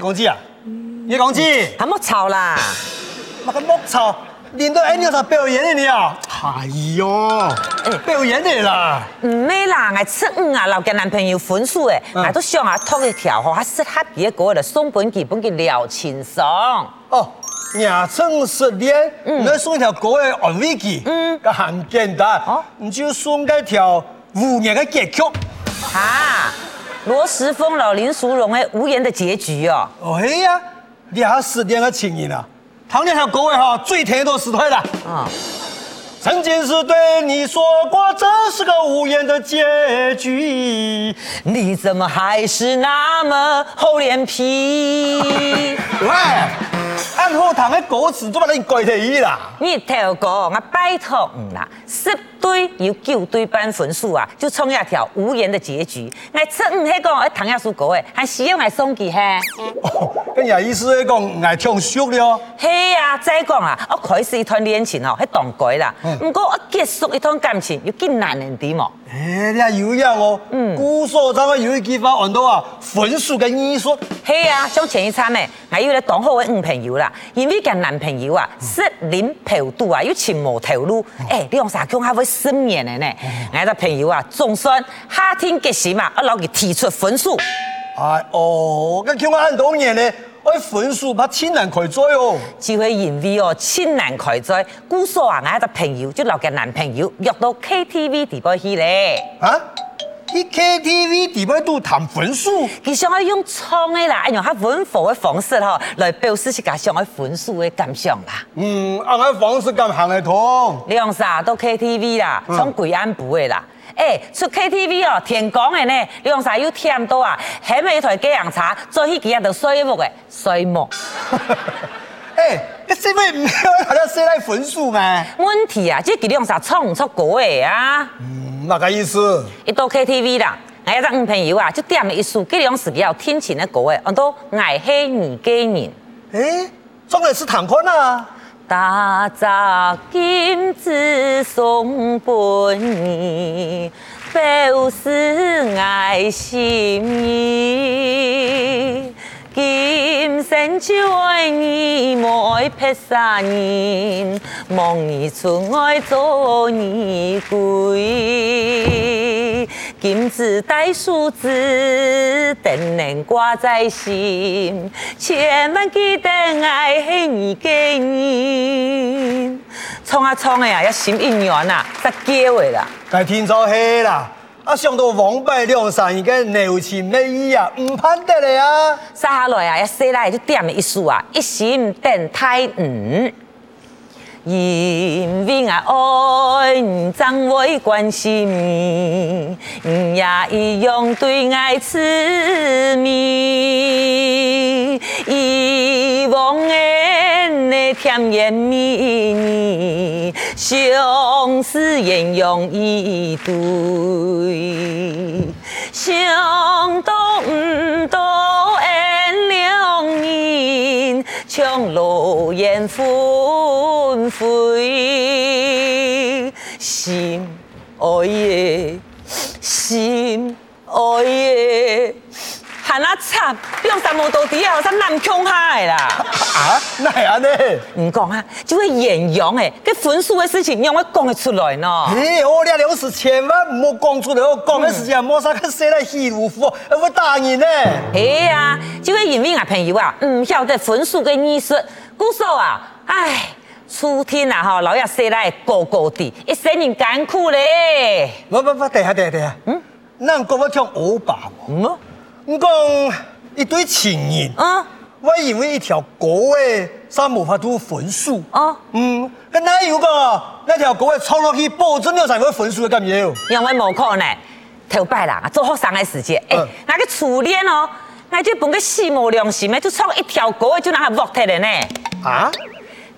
叶公子啊，叶公子，还莫吵啦，那个莫吵，领导哎，你有啥表演的你啊？哎呦，表演的啦，唔咩啦，我出五啊，留给男朋友分数诶，我都想下托一条吼，还适合别个过来送本基本嘅聊轻松。哦，廿成十年，你送一条歌嘅安慰剂，嗯，个很简单，哦，你就送一条五年嘅结局。哈，罗时丰老林淑荣哎无言的结局哦。哎呀，你还死点个情谊啊，唐年条歌诶哈，最甜都死退了。啊。曾经是对你说过，这是个无言的结局，你怎么还是那么厚脸皮？喂，按好堂的歌词都把你改成伊啦。你头哥，我拜托你啦，十对有九对半分数啊，就创一条无言的结局。我出五系讲我唐亚书歌诶，还需要我送给嘿？哦，跟你意思系讲爱唱熟了？嘿啊，再讲啊，我开始一段恋情哦，系当改啦。不过我结束一段感情又更难人啲嘛？哎，你还有样哦。嗯。古所长有一句话讲到啊，分数跟艺术。嘿啊，像前一餐呢，我有咧当好嘅女朋友啦，因为跟男朋友啊失恋嫖赌啊，又情无头路。哎，你用啥讲还会失眠的呢？我个朋友啊，总算夏天结时嘛，我老给提出分数。哎哦，咁叫我很多年呢。我分数怕千难开追哦，就会因为哦千难开追，姑嫂啊，我一个朋友就留给男朋友约到 KTV 地方去咧。啊？去 KTV 地步都谈分数？佢想要用唱的啦，用较温和的方式吼来表示自家想要分数的感想啦。嗯，按个方式咁行得通。你用啥到 KTV 啦？从贵安部的啦。哎、欸，出 KTV 哦，天光的呢，你用啥又添多啊？还没一台鸡洋茶，做起几日都衰木的衰木。哎，你是不是唔要大家写来分数吗？问题啊，这几你用啥唱唔出歌的啊？嗯，那个意思？一到 KTV 啦，我一个女朋友啊，就点了一首，这种是比较天晴的歌诶，我都爱黑你给你。哎，唱的是谭坤啊。大扎金子送给你，表示爱心意。今生就爱你，莫爱别三年，望你出爱做你归。金子带数字，定能挂在心，千万记得爱是你给你。创啊创的呀，要心一软呐，才结尾啦。该听就黑啦，啊上到王百两三一个柔情蜜意啊，唔判得嘞啊。接下来啊，要写来就点了一首啊，一心等待你。因为我爱你，怎会关心你？你也一样对爱痴迷。遗忘的那甜言蜜语，相思言永一堆。想都唔都像落雁纷飞。心爱的，心爱的。喊啊惨，用三毛到底啊？好像南腔海啦。啊？那系安尼？唔讲啊，就会演用诶，这分数的事情，你让我讲得出来呢。嘿，我俩两是千万唔好讲出来，我讲的事情莫啥个写来戏如佛，会打人呢。嘿啊，就会因为啊朋友啊，唔晓得分数嘅艺术，故说啊，唉，初天啊，哈，老爷写来高高的，一生人艰苦嘞。不不不，等下等下等下，嗯，那讲我听欧巴嗯。我讲一对情人，啊，我以为一条歌诶，三无法度分数，啊，嗯，跟哪有个那条歌诶唱落去，保证了才会分数的感觉。因为冇可能，头摆啦，做学生的时间，哎、嗯，那个初恋哦，那就本个死无良心的，就唱一条歌就拿它忘掉了呢。啊？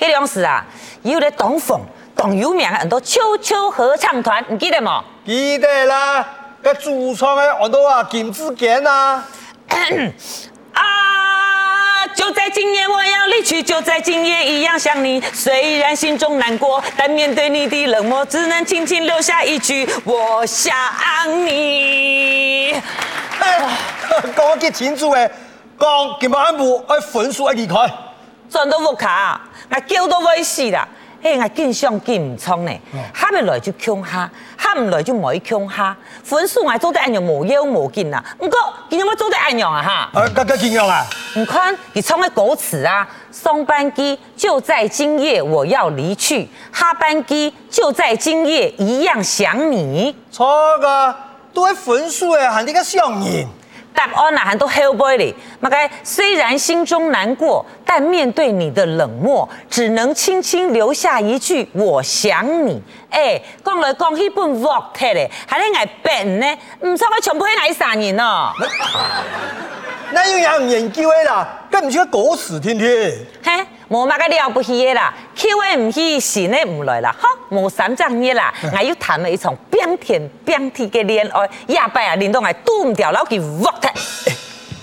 迄两时啊，有咧东风，东有名的很多秋秋合唱团，你记得吗？记得啦。个主唱的我都啊金志坚啊，啊！就在今夜我要离去，就在今夜一样想你。虽然心中难过，但面对你的冷漠，只能轻轻留下一句我想你。哎，讲得清楚诶。讲今晚不爱分数爱离开，转都不卡，我叫都会死啦。哎，我见上见唔冲呢，哈没来就强哈，哈唔来就冇强哈。分数我做得按样无腰无劲啦，不过今天我做得按样啊哈。呃，更加紧张啊！你看你唱的歌词啊，上班机就在今夜我要离去，下班机就在今夜一样想你。错个，都系分数诶，喊你个想你。答案哪还都后背哩，马该虽然心中难过，但面对你的冷漠，只能轻轻留下一句我想你。哎，讲来讲去本 work 嘞，还咧爱变呢，唔错，我全部爱杀人哦。那有人研究的啦，更唔是个狗屎天天。嘿，无嘛个了不起的啦，Q 的唔去，信的唔来啦，哈，无三张嘢啦，我又谈了一场冰天冰地的恋爱，亚伯啊，连到我躲唔掉，老给 work。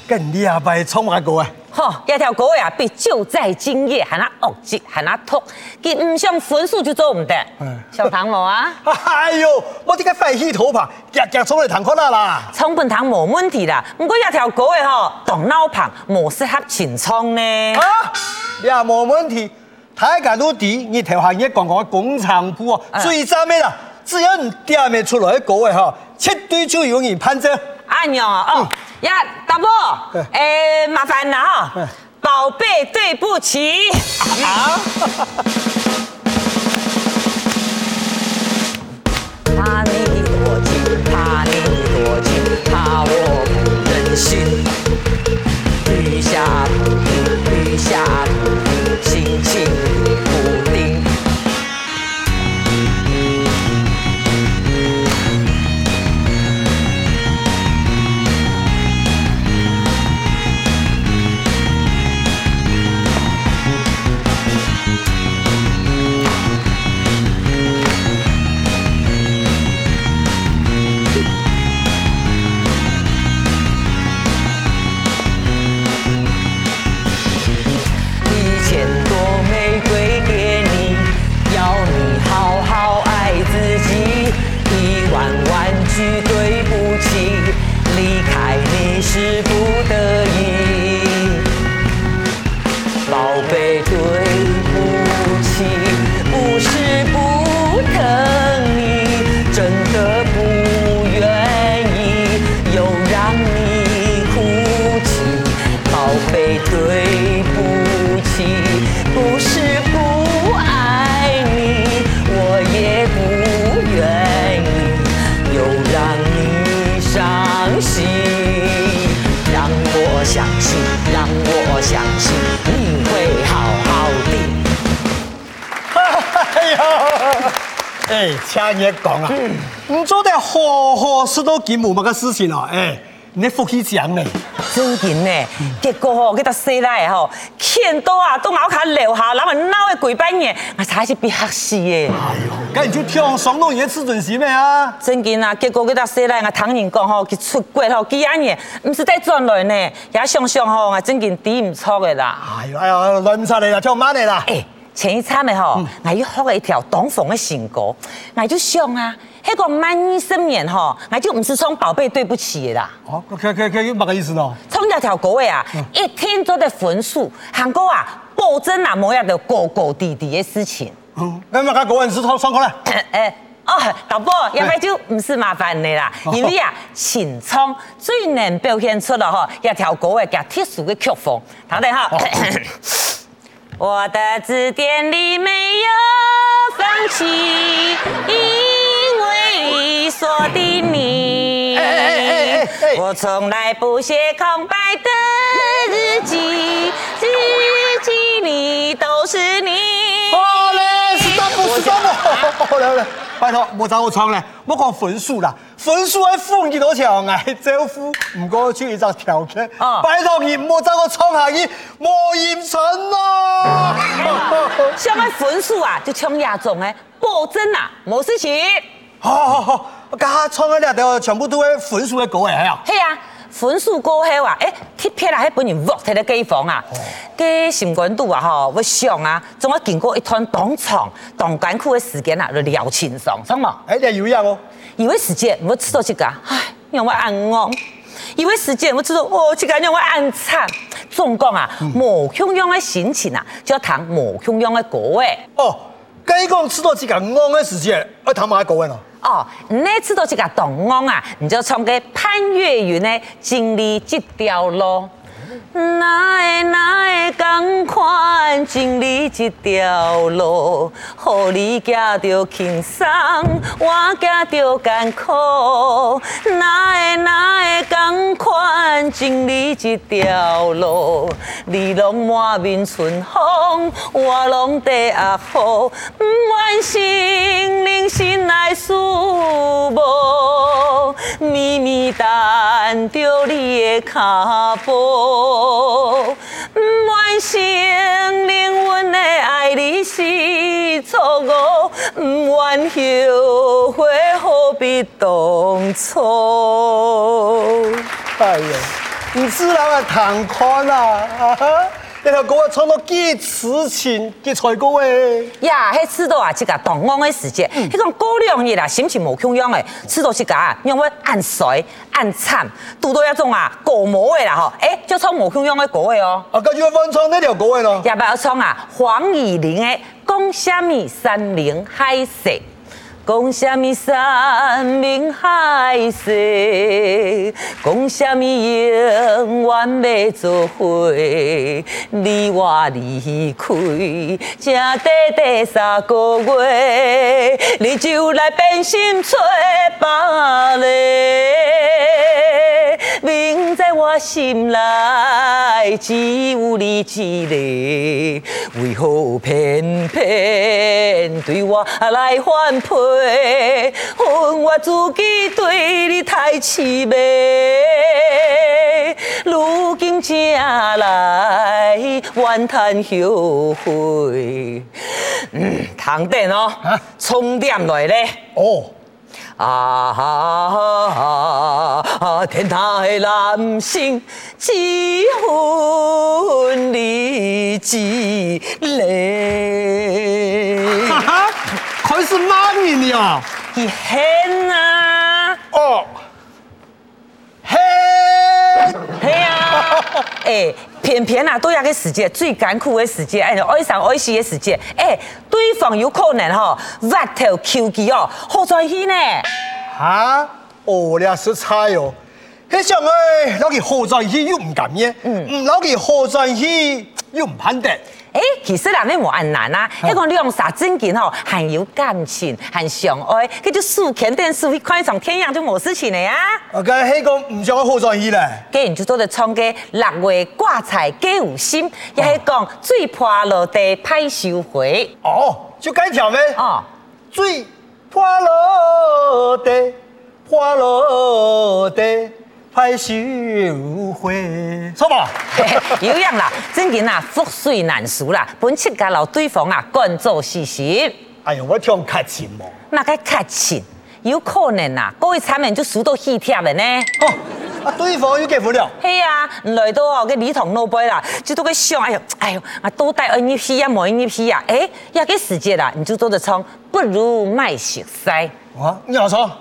跟亚伯冲马过啊！吼，一条狗呀，比就在今夜还那恶极，还那痛，佮唔上分数就做唔得。上堂无啊？哎呦，我这个废气头发，夹夹冲来堂课啦啦。冲本堂冇问题啦，不过一条狗的吼，动脑旁，冇适合前冲呢。啊，也冇问题。大家都知，你头下嘢讲讲工厂铺啊，最惨的啦，只要你点没出来的歌的吼，绝对就有人判证。哎哟哦。呀，大伯，哎，麻烦了哈，宝贝，对不起。好。听你讲啊，你做得好好事都几无乜个事情哦，哎，你福气强呢？真紧呢，结果吼，给他生来吼，欠多啊，都咬卡留下，然后闹个几百年，我才是被吓死耶。哎呦，赶紧去听双龙爷自尊心咩啊？真紧啊，结果给他生来，我听人讲吼，佢出轨吼，几廿年，唔是在转来呢，也想想吼，我真紧抵唔错的啦。哎呦，哎呦，乱唔差你啦，叫妈你啦。哎。前一餐的吼，我又学了一条东风的新歌，我就想啊，那个万一生年吼，我就不是唱宝贝对不起的啦。哦，可可可，有乜个意思呢？唱这条歌的啊，一天做的分数，韩国啊，保证啊，冇样的高高低低的事情。嗯，那么个国文是唱上课了。哎，哦，导播，要不就不是麻烦你啦，因为啊，清唱最能表现出了哈，一条歌的加特殊的曲风，好的哈。我的字典里没有放弃，因为锁定你。我从来不写空白的日记，日记里都是你。好嘞好嘞，拜托，莫找我创嘞，莫讲分数啦。分数还分几多钱？哎招呼，唔过去一张条件。啊，拜托你莫找我创下去，莫严成咯。什么分数啊，就抢亚总诶，保证啊，冇事情。好好好，我家唱的两条全部都会分数的歌诶，系啊。系啊，分数过后啊，诶，贴片啊，迄本人 work 的地方啊，嘅心关度啊，吼，我想啊，总要经过一段当长、当艰苦的时间啊，就疗情伤，懂冇？哎，你有样哦。以为时间我知道这个，唉，让我暗哦。以为时间我知道哦，这个让我暗惨。总讲啊，无穷样的心情啊，就要弹无穷样的歌诶。哦，该讲吃到这个昂的时节，要弹嘛歌诶咯。哦，你吃到这个动昂啊，你就从个潘越云的经历这条路。哪会哪会同款经历这条路，予你行着轻松，我行着艰苦。哪会哪会同款经历这条路，你拢满面春风，我拢在压雨，不愿心灵心内思慕，咪咪等着你的脚步。不愿心灵阮的爱你是错误，不愿后悔何必当初。哎呀，你自然啊，谈宽啦。这条歌啊，唱到几痴情，几才歌诶。呀，迄次到啊，这个动昂的时节，迄种过两日啦，心情无穷样诶。次到这个啊，让我按衰按惨，拄到一种啊过模的啦吼。哎，就唱无穷样的歌诶哦。啊，跟住要翻唱那条歌诶咯。要不要唱啊？黄乙玲诶，讲什么山盟海誓。讲什么山盟海誓，讲什么永远要做伙，你我离开，才短短三个月，你就来变心找别离。明在我心内只有你一个，为何偏偏对我来反背？恨我自己对你太痴迷，如今才来怨叹后悔。嗯，唐电哦，充电来咧哦。啊哈哈！天台男性几分离几累？哈哈，还是骂你呢？你狠啊！哦，嘿，嘿啊！哎，偏偏啊，都要个时节最艰苦的时节，哎，爱上爱惜的时节，哎，对方有可能吼，挖头求其哦，好在意呢。啊，哦，俩是菜哦，迄上个老去好在去又唔甘耶，嗯，嗯，老去好在去又唔攀得。哎，其实人咧冇咁难啊，迄个两啥真经吼，很有感情，很相爱，佢就数钱电视会看上天样就冇事情的呀。啊，咁迄个唔像好在意咧。既然就做得唱个六月挂彩皆有心，也系讲水破落地歹收回。哦，就该条咩？哦，水。破落地，破落地，歹收回，错吧？有样啦，真嘅啦，覆水难收啦，本七家老对方啊，干做事实。哎呦，我听客气嘛。那个客气，有可能啊，各位产品就输到气贴了呢。哦，啊，对方又结婚了。系啊，来到哦，个礼堂老辈啦，就都个想，哎呦，哎呦，啊，多带恩一批啊，冇恩一批啊，哎，呀，个时节啦，你就做得唱。不如卖熟悉。啊，你好说。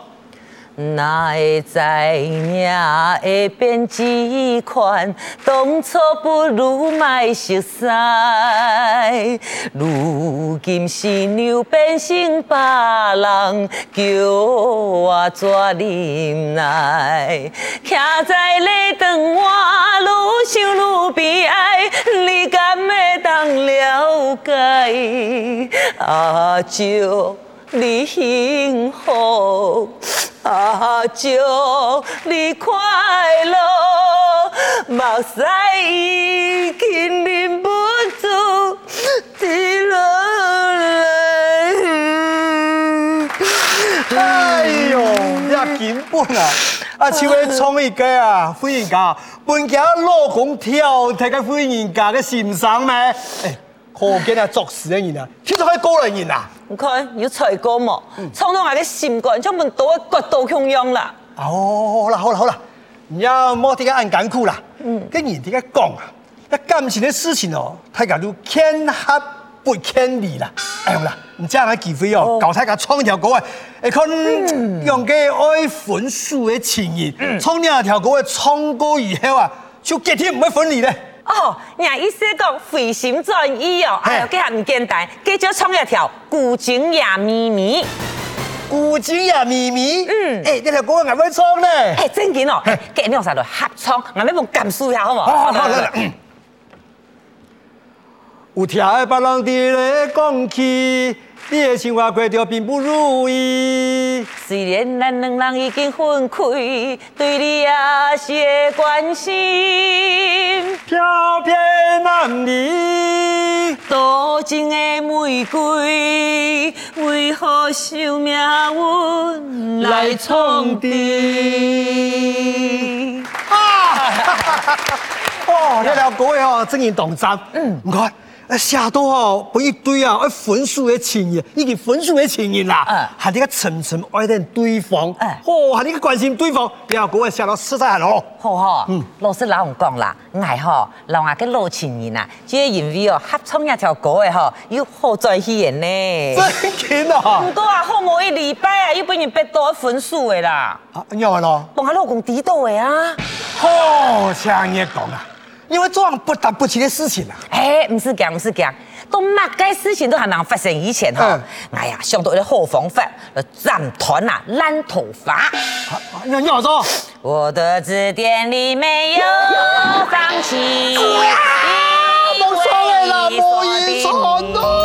哪会知命会变这款？当初不如卖熟悉。如今是牛变成别人，叫我怎忍耐？徛在礼堂我愈想愈悲哀，你敢会当了解？啊，祝你幸福。啊，祝你快乐，目屎已经忍不住滴落来。哎呦，也根本啊，啊，像个创意家啊，富人家，本家老公挑睇个富人家的心上咩？哎。可见啊，作死的人啊，其实系个人人啊。你看有才干嘛？唱到我的心肝，专门多骨头锵样啦。哦，好啦好啦好啦，唔要莫啲个按艰苦啦。嗯，跟人哋个讲啊，那感情的事情哦，大家都天黑不天理啦。哎呀啦，唔知系咪机会哦，搞大家创一条歌啊，你看用嘅爱分数的情谊，创两条歌嘅创歌以后啊，就决定唔会分离咧。哦，人意思讲回心转意哦，哎呦，这下唔简单，这就创一条古井也咪咪。古井也咪咪，嗯，哎，这条歌我还会唱呢。哎，正经哦，给你用啥子合唱，我们感受一下好唔好？好，好，来来。有听的别人伫咧讲起，你的生活过着并不如意。虽然咱两人已经分开，对你也是会关心。飘飘男儿，多情的玫瑰，为何受命运来创治？啊！哦，这条歌哦，真系动听。嗯，唔该。啊，写到哦，不一堆啊，啊，分数的情谊，已经分数的情谊啦。嗯，还你个层层爱恋对方。嗯，哦，还你个关心对方，然后各位写到实在咯。好哈，嗯，老师老讲啦，爱哈，老阿个老情人啊，即系因为哦，合唱一条歌诶吼，又好在戏演呢。真紧啊！不过啊，好冇一礼拜啊，又俾人逼到分数诶啦。啊，又系咯。帮下老公抵到诶啊。好，像你讲啊。因为做样不得不起的事情啊。哎，不是讲，不是讲，都乜嘅事情都还能发生以前哈、哎呀，想到一个好方法，斩团啊，烂头发。啊，你好做。我的字典里没有放弃。啊，冇错啦，冇错啦。